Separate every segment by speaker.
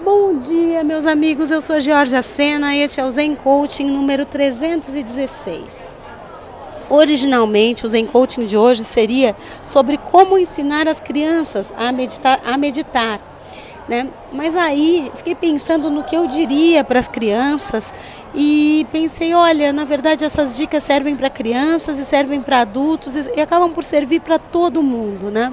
Speaker 1: Bom dia, meus amigos. Eu sou a Georgia Sena este é o Zen Coaching número 316. Originalmente, o Zen Coaching de hoje seria sobre como ensinar as crianças a meditar. A meditar né? Mas aí fiquei pensando no que eu diria para as crianças e pensei, olha, na verdade essas dicas servem para crianças e servem para adultos e acabam por servir para todo mundo, né?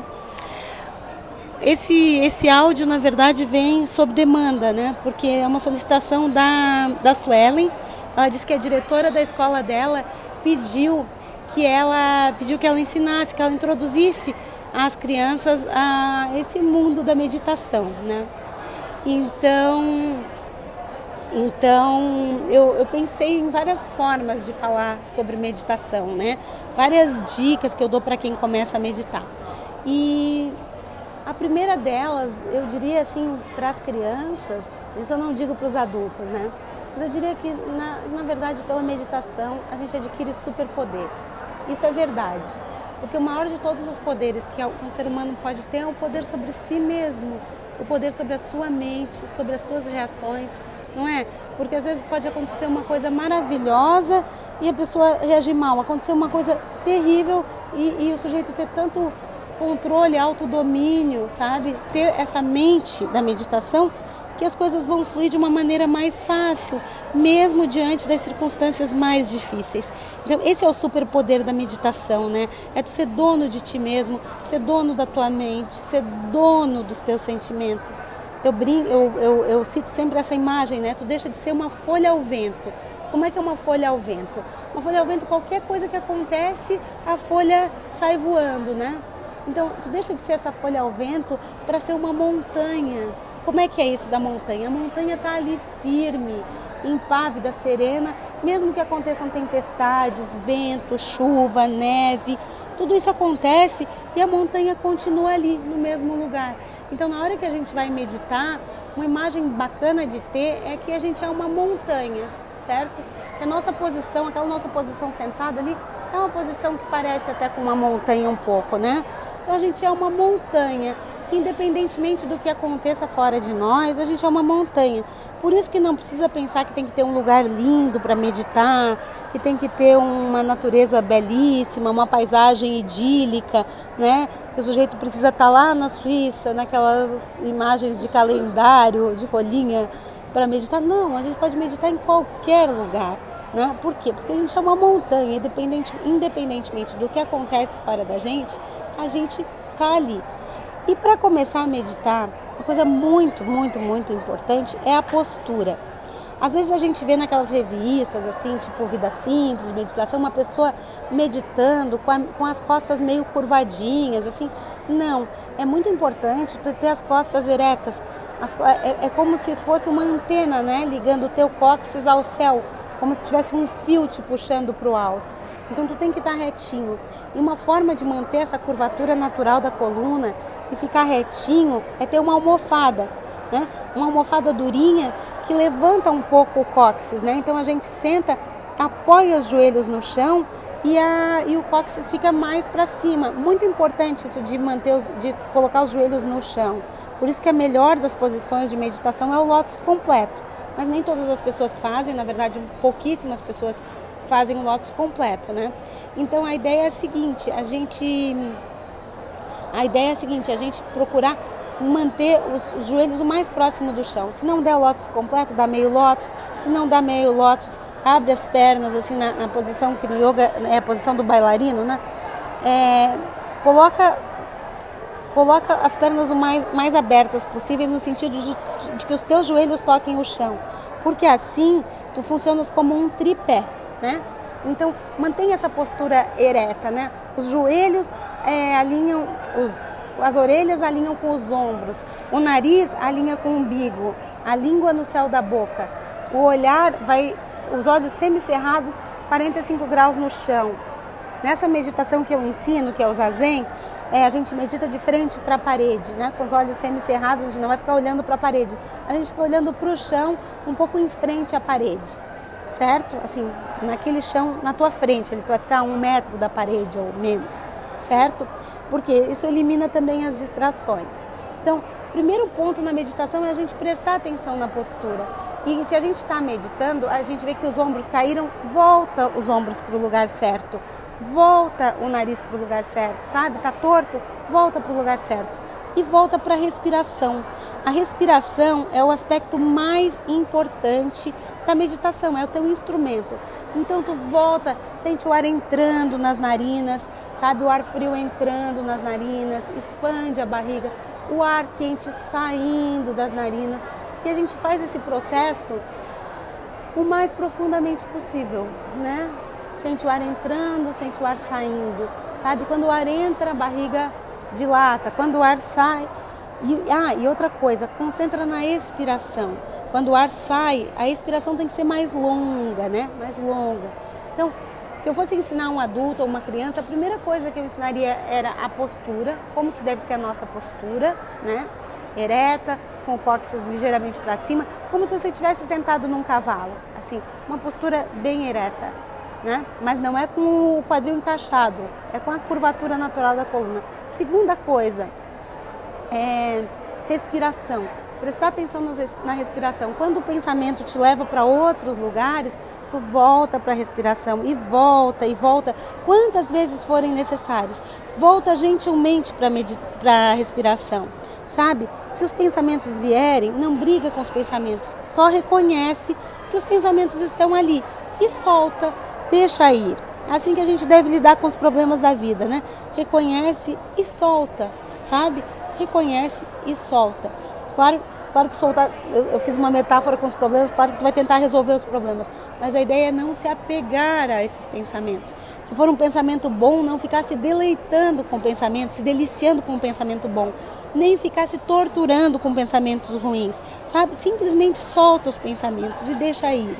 Speaker 1: Esse, esse áudio, na verdade, vem sob demanda, né? Porque é uma solicitação da, da Suelen. Ela disse que a diretora da escola dela pediu que ela pediu que ela ensinasse, que ela introduzisse as crianças a esse mundo da meditação, né? Então, então eu, eu pensei em várias formas de falar sobre meditação, né? Várias dicas que eu dou para quem começa a meditar. E a primeira delas, eu diria assim, para as crianças, isso eu não digo para os adultos, né? Mas eu diria que, na, na verdade, pela meditação, a gente adquire superpoderes. Isso é verdade. Porque o maior de todos os poderes que um ser humano pode ter é o poder sobre si mesmo, o poder sobre a sua mente, sobre as suas reações, não é? Porque às vezes pode acontecer uma coisa maravilhosa e a pessoa reagir mal, acontecer uma coisa terrível e, e o sujeito ter tanto controle, autodomínio, sabe? Ter essa mente da meditação que as coisas vão fluir de uma maneira mais fácil, mesmo diante das circunstâncias mais difíceis. Então, esse é o superpoder da meditação, né? É tu ser dono de ti mesmo, ser dono da tua mente, ser dono dos teus sentimentos. Eu, brinco, eu, eu, eu cito sempre essa imagem, né? Tu deixa de ser uma folha ao vento. Como é que é uma folha ao vento? Uma folha ao vento, qualquer coisa que acontece, a folha sai voando, né? Então, tu deixa de ser essa folha ao vento para ser uma montanha. Como é que é isso da montanha? A montanha está ali firme, impávida, serena, mesmo que aconteçam tempestades, vento, chuva, neve, tudo isso acontece e a montanha continua ali no mesmo lugar. Então, na hora que a gente vai meditar, uma imagem bacana de ter é que a gente é uma montanha, certo? a nossa posição, aquela nossa posição sentada ali, é uma posição que parece até com uma montanha um pouco, né? Então a gente é uma montanha. Independentemente do que aconteça fora de nós, a gente é uma montanha. Por isso que não precisa pensar que tem que ter um lugar lindo para meditar, que tem que ter uma natureza belíssima, uma paisagem idílica, né? Que o sujeito precisa estar tá lá na Suíça, naquelas imagens de calendário, de folhinha para meditar. Não, a gente pode meditar em qualquer lugar. Né? Por quê? Porque a gente é uma montanha, independente, independentemente do que acontece fora da gente, a gente está ali. E para começar a meditar, uma coisa muito, muito, muito importante é a postura. Às vezes a gente vê naquelas revistas, assim, tipo Vida Simples, meditação, uma pessoa meditando com, a, com as costas meio curvadinhas, assim. Não, é muito importante ter as costas eretas. As, é, é, como se fosse uma antena, né, ligando o teu cóccix ao céu, como se tivesse um fio te puxando para o alto. Então tu tem que estar retinho. E uma forma de manter essa curvatura natural da coluna e ficar retinho é ter uma almofada, né? Uma almofada durinha que levanta um pouco o cóccix, né? Então a gente senta, apoia os joelhos no chão e, a, e o cóccix fica mais para cima. Muito importante isso de manter os, de colocar os joelhos no chão. Por isso que a melhor das posições de meditação é o lótus completo. Mas nem todas as pessoas fazem, na verdade, pouquíssimas pessoas fazem o lótus completo, né? Então a ideia é a seguinte, a gente a ideia é a seguinte, a gente procurar manter os, os joelhos o mais próximo do chão. Se não der o lótus completo, dá meio lótus. Se não dá meio lótus, abre as pernas assim na, na posição que no yoga é a posição do bailarino, né? É, coloca coloca as pernas o mais, mais abertas possíveis no sentido de, de que os teus joelhos toquem o chão, porque assim tu funcionas como um tripé né? Então, mantenha essa postura ereta, né? Os joelhos é, alinham, os, as orelhas alinham com os ombros, o nariz alinha com o umbigo, a língua no céu da boca, o olhar vai, os olhos semicerrados, 45 graus no chão. Nessa meditação que eu ensino, que é o Zazen, é, a gente medita de frente para a parede, né? com os olhos semicerrados, a gente não vai ficar olhando para a parede, a gente fica olhando para o chão, um pouco em frente à parede certo? Assim, naquele chão na tua frente, ele vai ficar a um metro da parede ou menos, certo? Porque isso elimina também as distrações. Então, primeiro ponto na meditação é a gente prestar atenção na postura. E se a gente está meditando, a gente vê que os ombros caíram, volta os ombros para o lugar certo, volta o nariz para o lugar certo, sabe? Tá torto, volta para o lugar certo e volta para a respiração. A respiração é o aspecto mais importante da meditação, é o teu instrumento. Então tu volta, sente o ar entrando nas narinas, sabe? O ar frio entrando nas narinas, expande a barriga, o ar quente saindo das narinas. E a gente faz esse processo o mais profundamente possível, né? Sente o ar entrando, sente o ar saindo, sabe? Quando o ar entra, a barriga dilata, quando o ar sai. E, ah, e outra coisa, concentra na expiração. Quando o ar sai, a expiração tem que ser mais longa, né? Mais longa. Então, se eu fosse ensinar um adulto ou uma criança, a primeira coisa que eu ensinaria era a postura, como que deve ser a nossa postura, né? Ereta, com o cóccix ligeiramente para cima, como se você estivesse sentado num cavalo, assim, uma postura bem ereta, né? Mas não é com o quadril encaixado, é com a curvatura natural da coluna. Segunda coisa, é respiração. Prestar atenção na respiração. Quando o pensamento te leva para outros lugares, tu volta para a respiração e volta e volta quantas vezes forem necessários. Volta gentilmente para a respiração, sabe? Se os pensamentos vierem, não briga com os pensamentos, só reconhece que os pensamentos estão ali e solta, deixa ir. É assim que a gente deve lidar com os problemas da vida, né? Reconhece e solta, sabe? Reconhece e solta. Claro, claro que soltar, eu, eu, fiz uma metáfora com os problemas, claro que tu vai tentar resolver os problemas, mas a ideia é não se apegar a esses pensamentos. Se for um pensamento bom, não ficar se deleitando com o pensamento, se deliciando com o pensamento bom, nem ficar se torturando com pensamentos ruins, sabe? Simplesmente solta os pensamentos e deixa ir.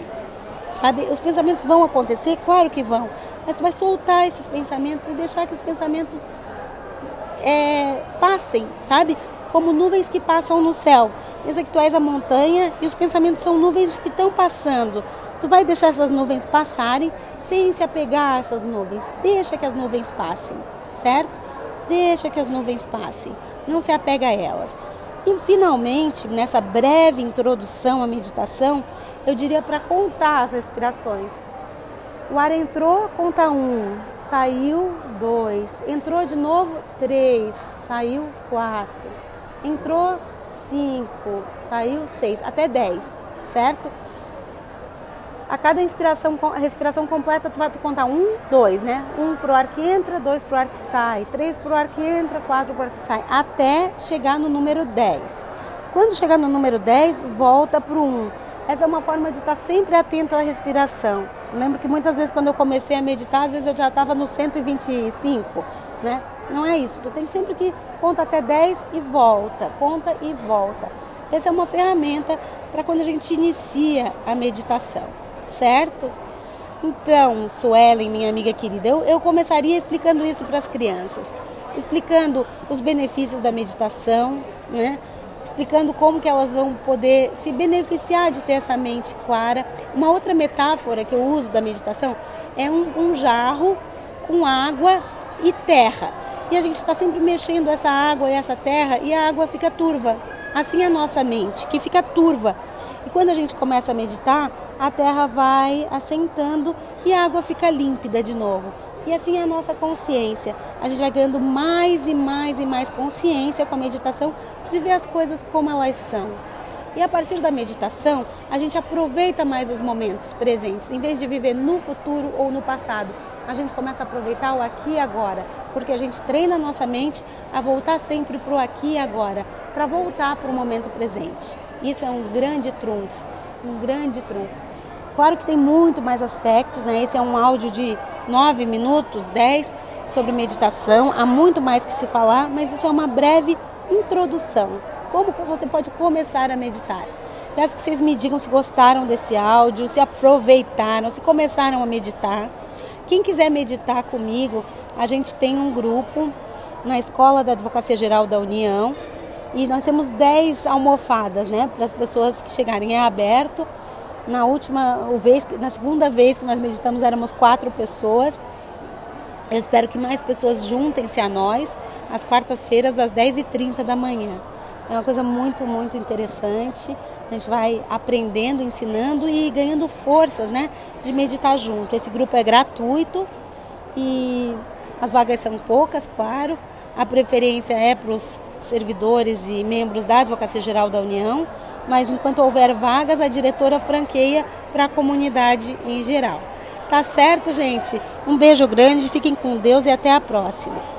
Speaker 1: Sabe? Os pensamentos vão acontecer, claro que vão, mas tu vai soltar esses pensamentos e deixar que os pensamentos é, passem, sabe? Como nuvens que passam no céu. Pensa que tu és a montanha e os pensamentos são nuvens que estão passando. Tu vai deixar essas nuvens passarem sem se apegar a essas nuvens. Deixa que as nuvens passem, certo? Deixa que as nuvens passem. Não se apega a elas. E finalmente, nessa breve introdução à meditação, eu diria para contar as respirações. O ar entrou, conta um, saiu dois, entrou de novo três, saiu quatro, entrou cinco, saiu seis, até dez, certo? A cada inspiração, respiração completa, tu vai contar um, dois, né? Um pro ar que entra, dois pro ar que sai, três pro ar que entra, quatro pro ar que sai, até chegar no número 10. Quando chegar no número 10, volta pro 1. Essa é uma forma de estar sempre atento à respiração. Lembro que muitas vezes quando eu comecei a meditar, às vezes eu já estava no 125, né? Não é isso. Tu tem sempre que conta até 10 e volta, conta e volta. Essa é uma ferramenta para quando a gente inicia a meditação, certo? Então, Suelen, minha amiga querida, eu, eu começaria explicando isso para as crianças, explicando os benefícios da meditação, né? explicando como que elas vão poder se beneficiar de ter essa mente clara. Uma outra metáfora que eu uso da meditação é um, um jarro com água e terra. E a gente está sempre mexendo essa água e essa terra e a água fica turva. Assim é a nossa mente, que fica turva. E quando a gente começa a meditar, a terra vai assentando e a água fica límpida de novo. E assim é a nossa consciência. A gente vai ganhando mais e mais e mais consciência com a meditação de ver as coisas como elas são. E a partir da meditação, a gente aproveita mais os momentos presentes, em vez de viver no futuro ou no passado. A gente começa a aproveitar o aqui e agora, porque a gente treina a nossa mente a voltar sempre para o aqui e agora, para voltar para o momento presente. Isso é um grande trunfo, um grande trunfo. Claro que tem muito mais aspectos, né? Esse é um áudio de 9 minutos, 10 sobre meditação, há muito mais que se falar, mas isso é uma breve introdução. Como você pode começar a meditar? Peço que vocês me digam se gostaram desse áudio, se aproveitaram, se começaram a meditar. Quem quiser meditar comigo, a gente tem um grupo na Escola da Advocacia Geral da União e nós temos 10 almofadas, né, para as pessoas que chegarem. É aberto na última vez, na segunda vez que nós meditamos éramos quatro pessoas. Eu espero que mais pessoas juntem-se a nós às quartas-feiras às 10h30 da manhã. É uma coisa muito, muito interessante. A gente vai aprendendo, ensinando e ganhando forças, né, de meditar junto. Esse grupo é gratuito e as vagas são poucas, claro. A preferência é para os servidores e membros da Advocacia Geral da União, mas enquanto houver vagas, a diretora franqueia para a comunidade em geral. Tá certo, gente? Um beijo grande, fiquem com Deus e até a próxima.